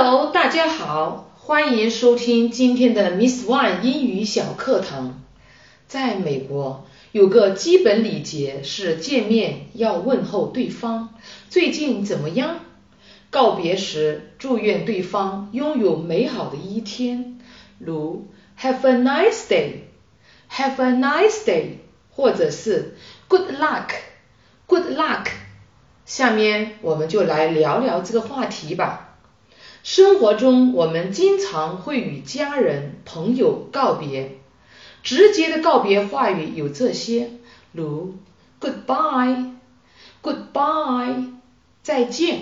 Hello，大家好，欢迎收听今天的 Miss One 英语小课堂。在美国，有个基本礼节是见面要问候对方最近怎么样，告别时祝愿对方拥有美好的一天，如 Have a nice day，Have a nice day，或者是 Good luck，Good luck。下面我们就来聊聊这个话题吧。生活中，我们经常会与家人、朋友告别。直接的告别话语有这些，如 goodbye，goodbye，再见。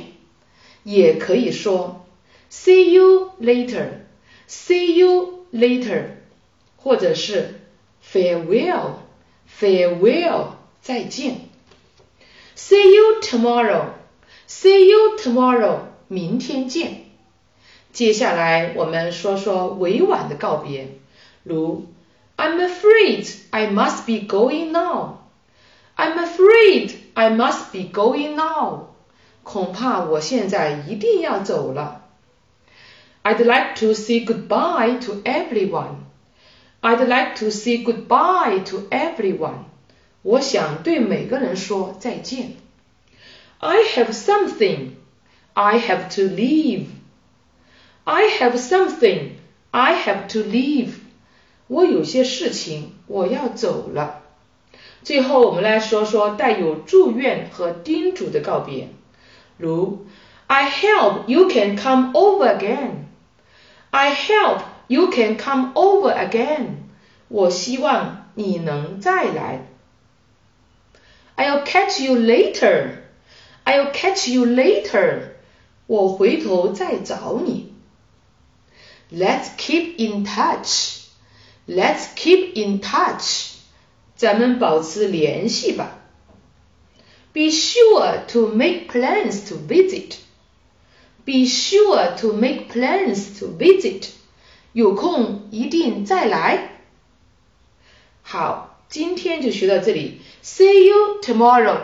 也可以说 see you later，see you later，或者是 farewell，farewell，再见。see you tomorrow，see you tomorrow，明天见。接下来我们说说委婉的告别，如 I'm afraid I must be going now. I'm afraid I must be going now. 恐怕我现在一定要走了。I'd like to say goodbye to everyone. I'd like to say goodbye to everyone. 我想对每个人说再见。I have something. I have to leave. I have something. I have to leave. 我有些事情我要走了。最后，我们来说说带有祝愿和叮嘱的告别，如 I hope you can come over again. I hope you can come over again. 我希望你能再来。I'll catch you later. I'll catch you later. 我回头再找你。 Let's keep in touch. Let's keep in touch. 咱们保持联系吧。Be sure to make plans to visit. Be sure to make plans to visit. 有空一定再来。好，今天就学到这里。See you tomorrow.